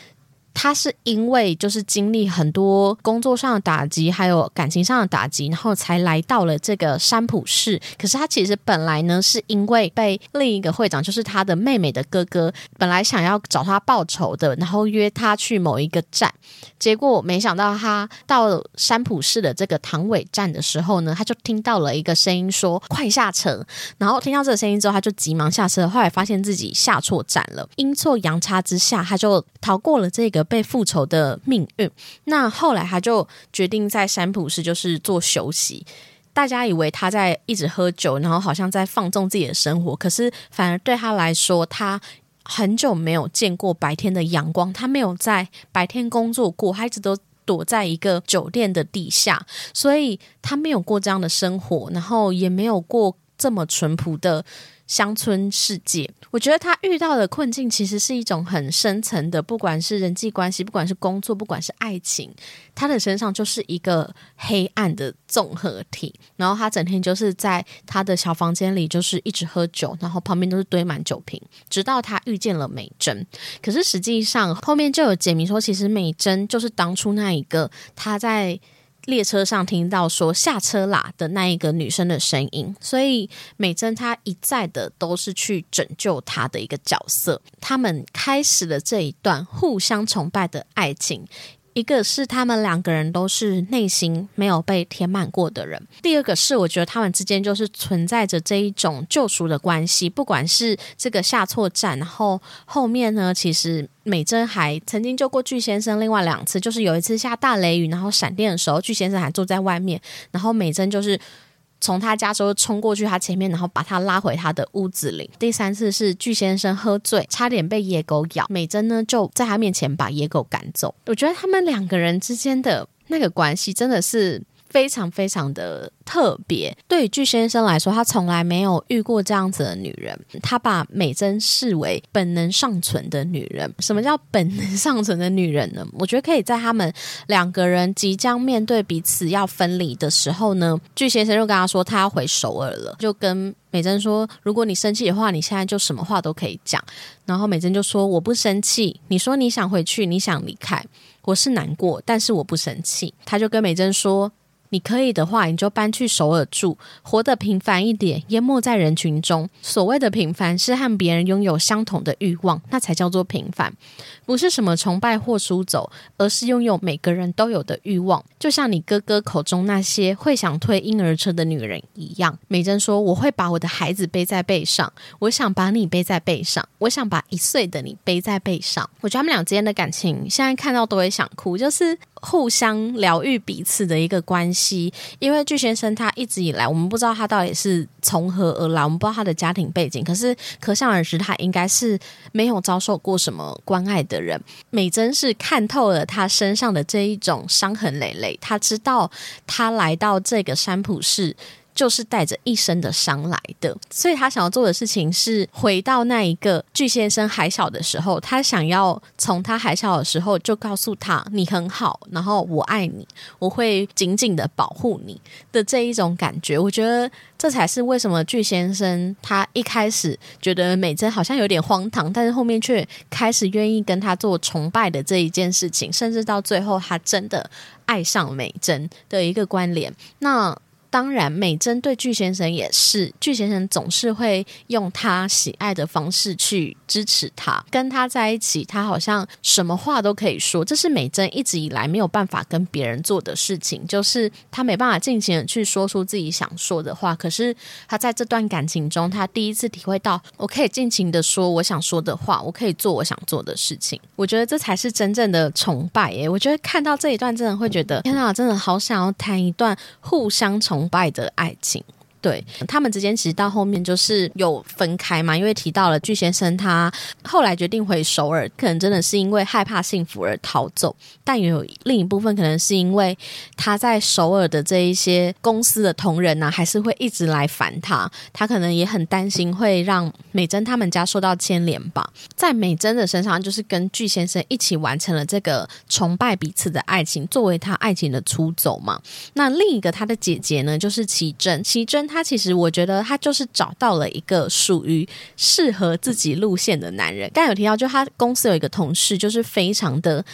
Speaker 1: 他是因为就是经历很多工作上的打击，还有感情上的打击，然后才来到了这个山浦市。可是他其实本来呢，是因为被另一个会长，就是他的妹妹的哥哥，本来想要找他报仇的，然后约他去某一个站。结果没想到他到山浦市的这个唐尾站的时候呢，他就听到了一个声音说：“快下车！”然后听到这个声音之后，他就急忙下车。后来发现自己下错站了，阴错阳差之下，他就逃过了这个 被复仇的命运。那后来他就决定在山普市就是做休息。大家以为他在一直喝酒，然后好像在放纵自己的生活，可是反而对他来说，他。很久没有见过白天的阳光，他没有在白天工作过，他一直都躲在一个酒店的地下，所以他没有过这样的生活，然后也没有过这么淳朴的。乡村世界，我觉得他遇到的困境其实是一种很深层的，不管是人际关系，不管是工作，不管是爱情，他的身上就是一个黑暗的综合体。然后他整天就是在他的小房间里，就是一直喝酒，然后旁边都是堆满酒瓶，直到他遇见了美珍。可是实际上后面就有解谜说，其实美珍就是当初那一个他在。列车上听到说下车啦的那一个女生的声音，所以美珍她一再的都是去拯救她的一个角色。他们开始了这一段互相崇拜的爱情。一个是他们两个人都是内心没有被填满过的人，第二个是我觉得他们之间就是存在着这一种救赎的关系。不管是这个下错站，然后后面呢，其实美珍还曾经救过巨先生，另外两次就是有一次下大雷雨，然后闪电的时候，巨先生还坐在外面，然后美珍就是。从他家时候冲过去他前面，然后把他拉回他的屋子里。第三次是巨先生喝醉，差点被野狗咬，美珍呢就在他面前把野狗赶走。我觉得他们两个人之间的那个关系真的是。非常非常的特别，对于巨先生来说，他从来没有遇过这样子的女人。他把美珍视为本能尚存的女人。什么叫本能尚存的女人呢？我觉得可以在他们两个人即将面对彼此要分离的时候呢，巨先生就跟他说他要回首尔了，就跟美珍说，如果你生气的话，你现在就什么话都可以讲。然后美珍就说我不生气，你说你想回去，你想离开，我是难过，但是我不生气。他就跟美珍说。你可以的话，你就搬去首尔住，活得平凡一点，淹没在人群中。所谓的平凡，是和别人拥有相同的欲望，那才叫做平凡。不是什么崇拜或输走，而是拥有每个人都有的欲望。就像你哥哥口中那些会想推婴儿车的女人一样。美珍说：“我会把我的孩子背在背上，我想把你背在背上，我想把一岁的你背在背上。”我觉得他们俩之间的感情，现在看到都会想哭，就是。互相疗愈彼此的一个关系，因为巨先生他一直以来，我们不知道他到底是从何而来，我们不知道他的家庭背景，可是可想而知，他应该是没有遭受过什么关爱的人。美珍是看透了他身上的这一种伤痕累累，他知道他来到这个山普市。就是带着一身的伤来的，所以他想要做的事情是回到那一个巨先生还小的时候，他想要从他还小的时候就告诉他你很好，然后我爱你，我会紧紧的保护你的这一种感觉。我觉得这才是为什么巨先生他一开始觉得美珍好像有点荒唐，但是后面却开始愿意跟他做崇拜的这一件事情，甚至到最后他真的爱上美珍的一个关联。那。当然，美珍对巨先生也是，巨先生总是会用他喜爱的方式去支持他，跟他在一起，他好像什么话都可以说。这是美珍一直以来没有办法跟别人做的事情，就是他没办法尽情的去说出自己想说的话。可是他在这段感情中，他第一次体会到，我可以尽情的说我想说的话，我可以做我想做的事情。我觉得这才是真正的崇拜耶！我觉得看到这一段，真的会觉得，天哪，真的好想要谈一段互相崇。崇拜的爱情。对他们之间其实到后面就是有分开嘛，因为提到了巨先生他后来决定回首尔，可能真的是因为害怕幸福而逃走，但也有另一部分可能是因为他在首尔的这一些公司的同仁呢，还是会一直来烦他，他可能也很担心会让美珍他们家受到牵连吧。在美珍的身上，就是跟巨先生一起完成了这个崇拜彼此的爱情，作为他爱情的出走嘛。那另一个他的姐姐呢，就是奇珍，奇珍。他其实我觉得他就是找到了一个属于适合自己路线的男人。刚有提到，就他公司有一个同事，就是非常的。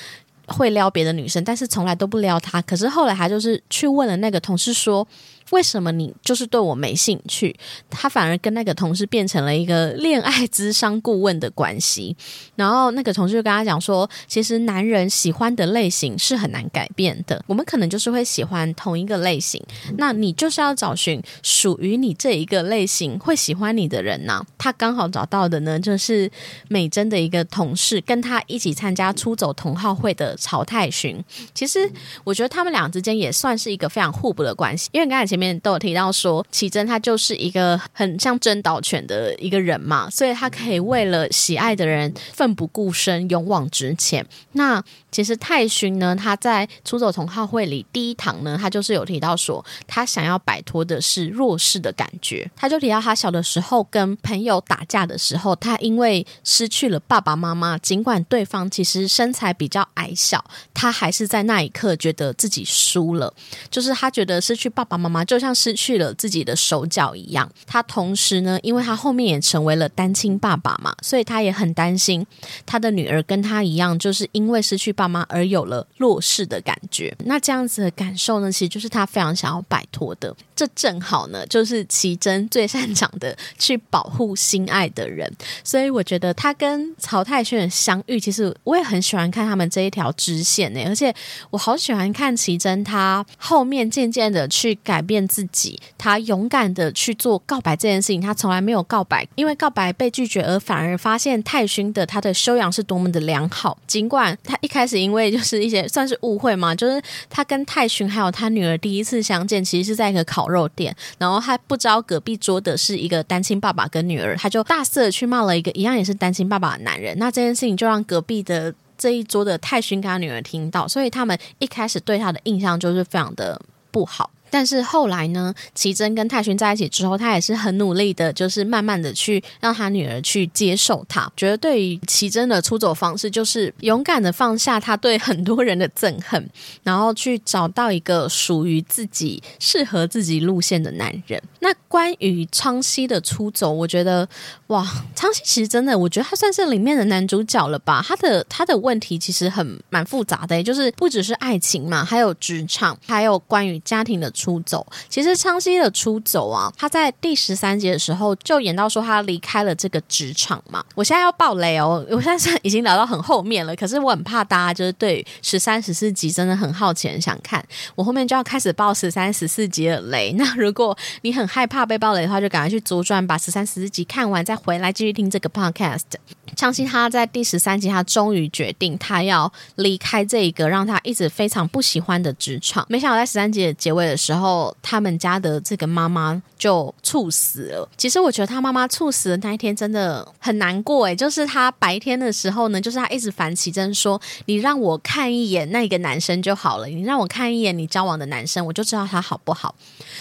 Speaker 1: 会撩别的女生，但是从来都不撩他。可是后来他就是去问了那个同事说。为什么你就是对我没兴趣？他反而跟那个同事变成了一个恋爱智商顾问的关系。然后那个同事就跟他讲说，其实男人喜欢的类型是很难改变的。我们可能就是会喜欢同一个类型，那你就是要找寻属于你这一个类型会喜欢你的人呢。他刚好找到的呢，就是美珍的一个同事，跟他一起参加出走同好会的曹太勋。其实我觉得他们俩之间也算是一个非常互补的关系，因为刚才前。面都有提到说，奇珍他就是一个很像真导犬的一个人嘛，所以他可以为了喜爱的人奋不顾身、勇往直前。那其实泰勋呢，他在出走同好会里第一堂呢，他就是有提到说，他想要摆脱的是弱势的感觉。他就提到他小的时候跟朋友打架的时候，他因为失去了爸爸妈妈，尽管对方其实身材比较矮小，他还是在那一刻觉得自己输了，就是他觉得失去爸爸妈妈。就像失去了自己的手脚一样，他同时呢，因为他后面也成为了单亲爸爸嘛，所以他也很担心他的女儿跟他一样，就是因为失去爸妈而有了弱势的感觉。那这样子的感受呢，其实就是他非常想要摆脱的。这正好呢，就是奇珍最擅长的去保护心爱的人。所以我觉得他跟曹太轩的相遇，其实我也很喜欢看他们这一条支线呢。而且我好喜欢看奇珍他后面渐渐的去改变。自己，他勇敢的去做告白这件事情，他从来没有告白，因为告白被拒绝，而反而发现泰勋的他的修养是多么的良好。尽管他一开始因为就是一些算是误会嘛，就是他跟泰勋还有他女儿第一次相见，其实是在一个考肉店，然后他不知道隔壁桌的是一个单亲爸爸跟女儿，他就大肆的去骂了一个一样也是单亲爸爸的男人。那这件事情就让隔壁的这一桌的泰勋跟他女儿听到，所以他们一开始对他的印象就是非常的不好。但是后来呢，奇珍跟泰勋在一起之后，他也是很努力的，就是慢慢的去让他女儿去接受他。觉得对于奇珍的出走方式，就是勇敢的放下他对很多人的憎恨，然后去找到一个属于自己、适合自己路线的男人。那关于昌熙的出走，我觉得哇，昌熙其实真的，我觉得他算是里面的男主角了吧？他的他的问题其实很蛮复杂的，就是不只是爱情嘛，还有职场，还有关于家庭的。出走，其实昌熙的出走啊，他在第十三集的时候就演到说他离开了这个职场嘛。我现在要爆雷哦，我现在已经聊到很后面了，可是我很怕大家就是对十三、十四集真的很好奇，很想看。我后面就要开始爆十三、十四集的雷。那如果你很害怕被爆雷的话，就赶快去左转把十三、十四集看完，再回来继续听这个 podcast。相信他在第十三集，他终于决定他要离开这一个让他一直非常不喜欢的职场。没想到在十三集的结尾的时候。他们家的这个妈妈就猝死了。其实我觉得他妈妈猝死的那一天真的很难过诶，就是他白天的时候呢，就是他一直烦奇珍说：“你让我看一眼那个男生就好了，你让我看一眼你交往的男生，我就知道他好不好。”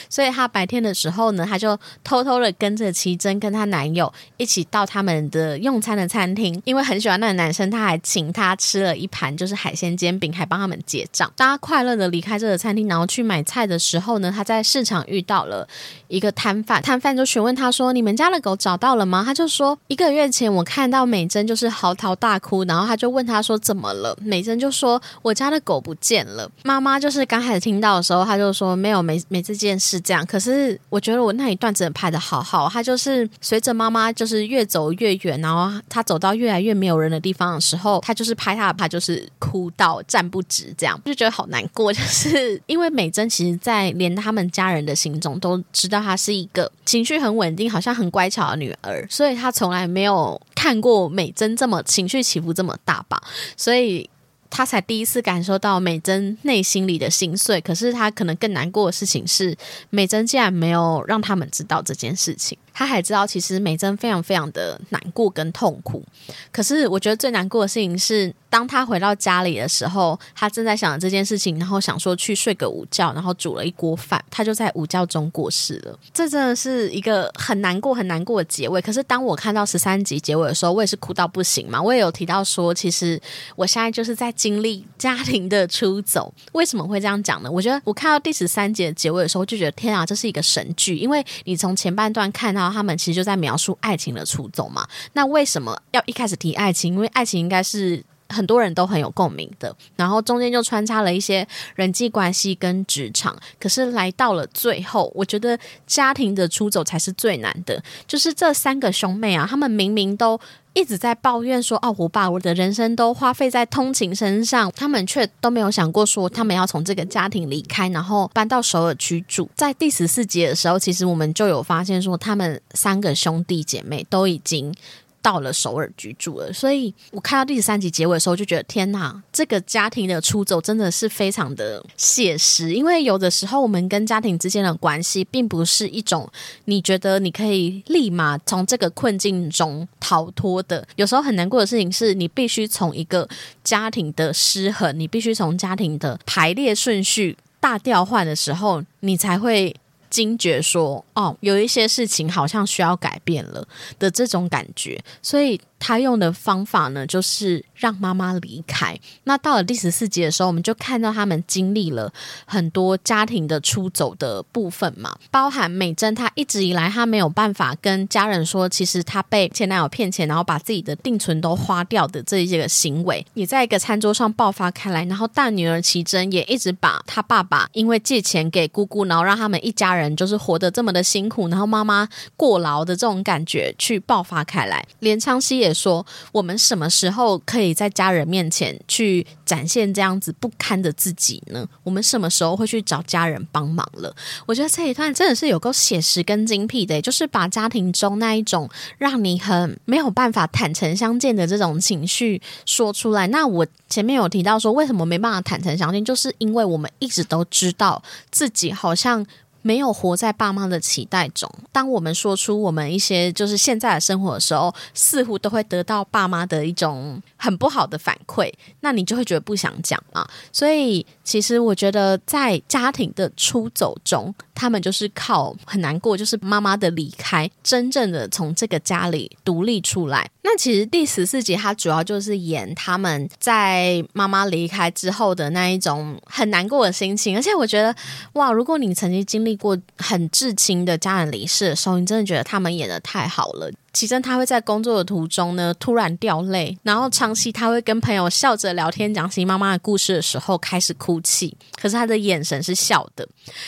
Speaker 1: 所以他白天的时候呢，他就偷偷的跟着奇珍跟她男友一起到他们的用餐的餐餐厅，因为很喜欢那个男生，他还请他吃了一盘就是海鲜煎饼，还帮他们结账。当他快乐的离开这个餐厅，然后去买菜的时候。呢，他在市场遇到了一个摊贩，摊贩就询问他说：“你们家的狗找到了吗？”他就说：“一个月前我看到美珍就是嚎啕大哭，然后他就问他说怎么了？美珍就说我家的狗不见了。妈妈就是刚开始听到的时候，他就说没有没没这件事这样。可是我觉得我那一段真的拍的好好，他就是随着妈妈就是越走越远，然后他走到越来越没有人的地方的时候，他就是拍他的拍，就是哭到站不直，这样就觉得好难过，就是因为美珍其实，在连他们家人的心中都知道她是一个情绪很稳定、好像很乖巧的女儿，所以她从来没有看过美珍这么情绪起伏这么大吧，所以她才第一次感受到美珍内心里的心碎。可是她可能更难过的事情是，美珍竟然没有让他们知道这件事情。他还知道其实美珍非常非常的难过跟痛苦。可是我觉得最难过的事情是。当他回到家里的时候，他正在想这件事情，然后想说去睡个午觉，然后煮了一锅饭，他就在午觉中过世了。这真的是一个很难过、很难过的结尾。可是当我看到十三集结尾的时候，我也是哭到不行嘛。我也有提到说，其实我现在就是在经历家庭的出走。为什么会这样讲呢？我觉得我看到第十三集的结尾的时候，就觉得天啊，这是一个神剧，因为你从前半段看到他们其实就在描述爱情的出走嘛。那为什么要一开始提爱情？因为爱情应该是。很多人都很有共鸣的，然后中间就穿插了一些人际关系跟职场，可是来到了最后，我觉得家庭的出走才是最难的。就是这三个兄妹啊，他们明明都一直在抱怨说：“哦，我把我的人生都花费在通勤身上。”他们却都没有想过说，他们要从这个家庭离开，然后搬到首尔居住。在第十四集的时候，其实我们就有发现说，他们三个兄弟姐妹都已经。到了首尔居住了，所以我看到第十三集结尾的时候，就觉得天哪，这个家庭的出走真的是非常的写实。因为有的时候，我们跟家庭之间的关系，并不是一种你觉得你可以立马从这个困境中逃脱的。有时候很难过的事情是，你必须从一个家庭的失衡，你必须从家庭的排列顺序大调换的时候，你才会。惊觉说：“哦，有一些事情好像需要改变了的这种感觉，所以。”他用的方法呢，就是让妈妈离开。那到了第十四集的时候，我们就看到他们经历了很多家庭的出走的部分嘛，包含美珍，她一直以来她没有办法跟家人说，其实她被前男友骗钱，然后把自己的定存都花掉的这一些个行为，也在一个餐桌上爆发开来。然后大女儿奇珍也一直把她爸爸因为借钱给姑姑，然后让他们一家人就是活得这么的辛苦，然后妈妈过劳的这种感觉去爆发开来。连昌熙也。说我们什么时候可以在家人面前去展现这样子不堪的自己呢？我们什么时候会去找家人帮忙了？我觉得这一段真的是有够写实跟精辟的，就是把家庭中那一种让你很没有办法坦诚相见的这种情绪说出来。那我前面有提到说，为什么没办法坦诚相见，就是因为我们一直都知道自己好像。没有活在爸妈的期待中。当我们说出我们一些就是现在的生活的时候，似乎都会得到爸妈的一种很不好的反馈，那你就会觉得不想讲嘛。所以，其实我觉得在家庭的出走中，他们就是靠很难过，就是妈妈的离开，真正的从这个家里独立出来。那其实第十四集它主要就是演他们在妈妈离开之后的那一种很难过的心情，而且我觉得哇，如果你曾经经历过很至亲的家人离世的时候，你真的觉得他们演的太好了。其实他会在工作的途中呢，突然掉泪，然后长期他会跟朋友笑着聊天，讲起妈妈的故事的时候开始哭泣，可是他的眼神是笑的。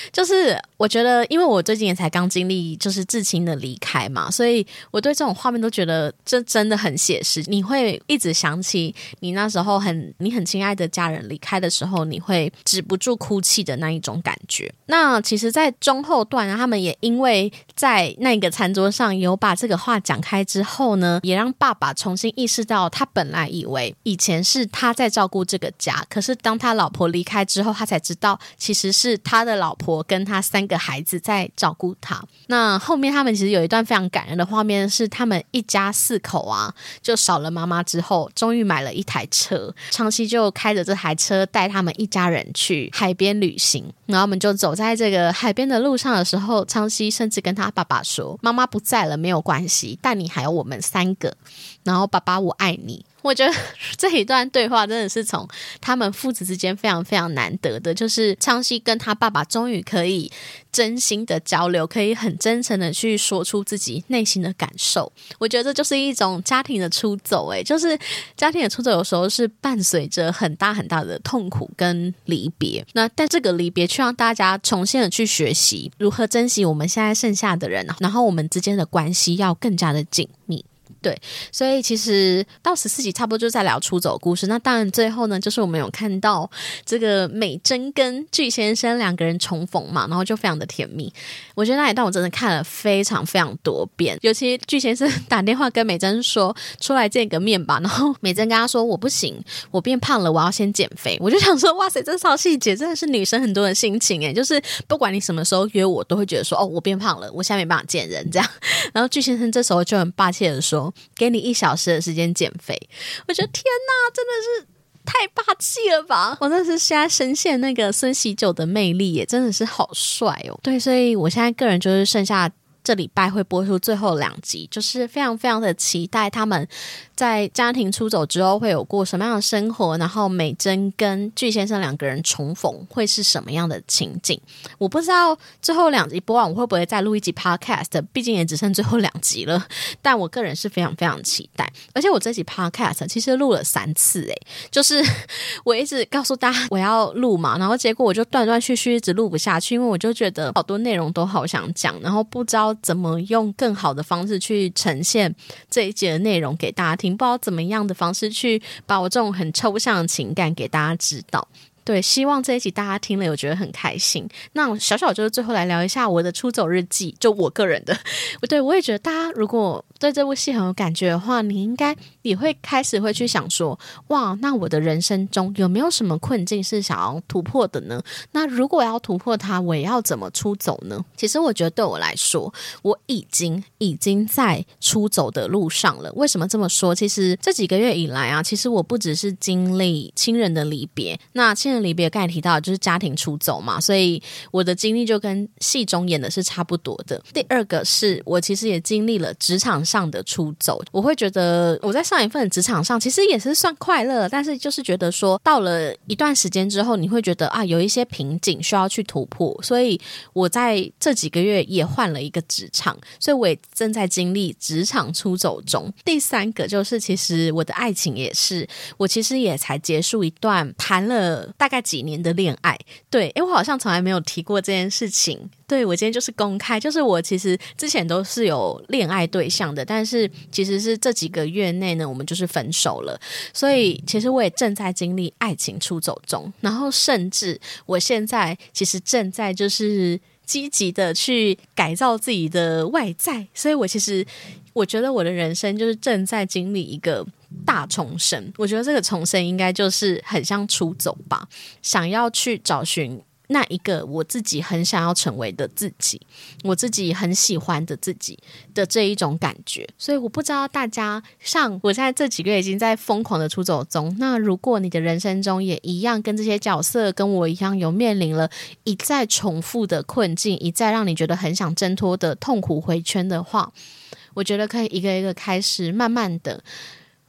Speaker 1: 就是我觉得，因为我最近也才刚经历就是至亲的离开嘛，所以我对这种画面都觉得这真的很写实。你会一直想起你那时候很你很亲爱的家人离开的时候，你会止不住哭泣的那一种感觉。那其实，在中后段，他们也因为在那个餐桌上有把这个话讲。开之后呢，也让爸爸重新意识到，他本来以为以前是他在照顾这个家，可是当他老婆离开之后，他才知道其实是他的老婆跟他三个孩子在照顾他。那后面他们其实有一段非常感人的画面，是他们一家四口啊，就少了妈妈之后，终于买了一台车，昌熙就开着这台车带他们一家人去海边旅行。然后我们就走在这个海边的路上的时候，昌熙甚至跟他爸爸说：“妈妈不在了，没有关系。”但你还有我们三个，然后爸爸我爱你。我觉得 这一段对话真的是从他们父子之间非常非常难得的，就是昌熙跟他爸爸终于可以真心的交流，可以很真诚的去说出自己内心的感受。我觉得这就是一种家庭的出走，诶，就是家庭的出走有时候是伴随着很大很大的痛苦跟离别。那但这个离别却让大家重新的去学习如何珍惜我们现在剩下的人，然后我们之间的关系要更加的紧密。对，所以其实到十四集差不多就在聊出走故事。那当然最后呢，就是我们有看到这个美珍跟巨先生两个人重逢嘛，然后就非常的甜蜜。我觉得那一段我真的看了非常非常多遍，尤其巨先生 打电话跟美珍说出来见个面吧，然后美珍跟他说我不行，我变胖了，我要先减肥。我就想说，哇塞，这套细节真的是女生很多的心情诶，就是不管你什么时候约我，都会觉得说哦，我变胖了，我现在没办法见人这样。然后巨先生这时候就很霸气的说。给你一小时的时间减肥，我觉得天哪，真的是太霸气了吧！我真的是现在深陷那个孙喜九的魅力，也真的是好帅哦。对，所以我现在个人就是剩下这礼拜会播出最后两集，就是非常非常的期待他们。在家庭出走之后会有过什么样的生活？然后美珍跟巨先生两个人重逢会是什么样的情景？我不知道最后两集播完我会不会再录一集 podcast？毕竟也只剩最后两集了。但我个人是非常非常期待。而且我这集 podcast 其实录了三次，诶，就是 我一直告诉大家我要录嘛，然后结果我就断断续续一直录不下去，因为我就觉得好多内容都好想讲，然后不知道怎么用更好的方式去呈现这一节的内容给大家听。不知道怎么样的方式去把我这种很抽象的情感给大家知道。对，希望这一集大家听了，我觉得很开心。那小小就是最后来聊一下我的出走日记，就我个人的。对我也觉得大家如果对这部戏很有感觉的话，你应该也会开始会去想说，哇，那我的人生中有没有什么困境是想要突破的呢？那如果要突破它，我要怎么出走呢？其实我觉得对我来说，我已经已经在出走的路上了。为什么这么说？其实这几个月以来啊，其实我不只是经历亲人的离别，那亲人离别刚才提到就是家庭出走嘛，所以我的经历就跟戏中演的是差不多的。第二个是我其实也经历了职场上的出走，我会觉得我在上一份职场上其实也是算快乐，但是就是觉得说到了一段时间之后，你会觉得啊有一些瓶颈需要去突破，所以我在这几个月也换了一个职场，所以我也正在经历职场出走中。第三个就是其实我的爱情也是，我其实也才结束一段谈了。大概几年的恋爱，对，因为我好像从来没有提过这件事情。对我今天就是公开，就是我其实之前都是有恋爱对象的，但是其实是这几个月内呢，我们就是分手了。所以其实我也正在经历爱情出走中，然后甚至我现在其实正在就是积极的去改造自己的外在，所以我其实我觉得我的人生就是正在经历一个。大重生，我觉得这个重生应该就是很像出走吧，想要去找寻那一个我自己很想要成为的自己，我自己很喜欢的自己的这一种感觉。所以我不知道大家，像我现在这几个月已经在疯狂的出走中。那如果你的人生中也一样，跟这些角色跟我一样，有面临了一再重复的困境，一再让你觉得很想挣脱的痛苦回圈的话，我觉得可以一个一个开始，慢慢的。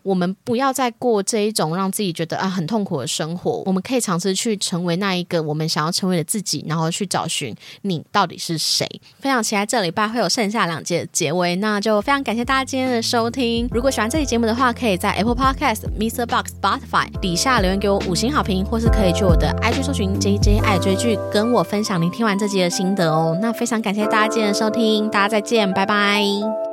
Speaker 1: 我们不要再过这一种让自己觉得啊很痛苦的生活。我们可以尝试去成为那一个我们想要成为的自己，然后去找寻你到底是谁。非常期待这礼拜会有剩下两节结尾，那就非常感谢大家今天的收听。如果喜欢这期节目的话，可以在 Apple Podcast、Mr. Box、Spotify 底下留言给我五星好评，或是可以去我的 IG 搜寻 JJ 爱追剧，跟我分享您听完这集的心得哦。那非常感谢大家今天的收听，大家再见，拜拜。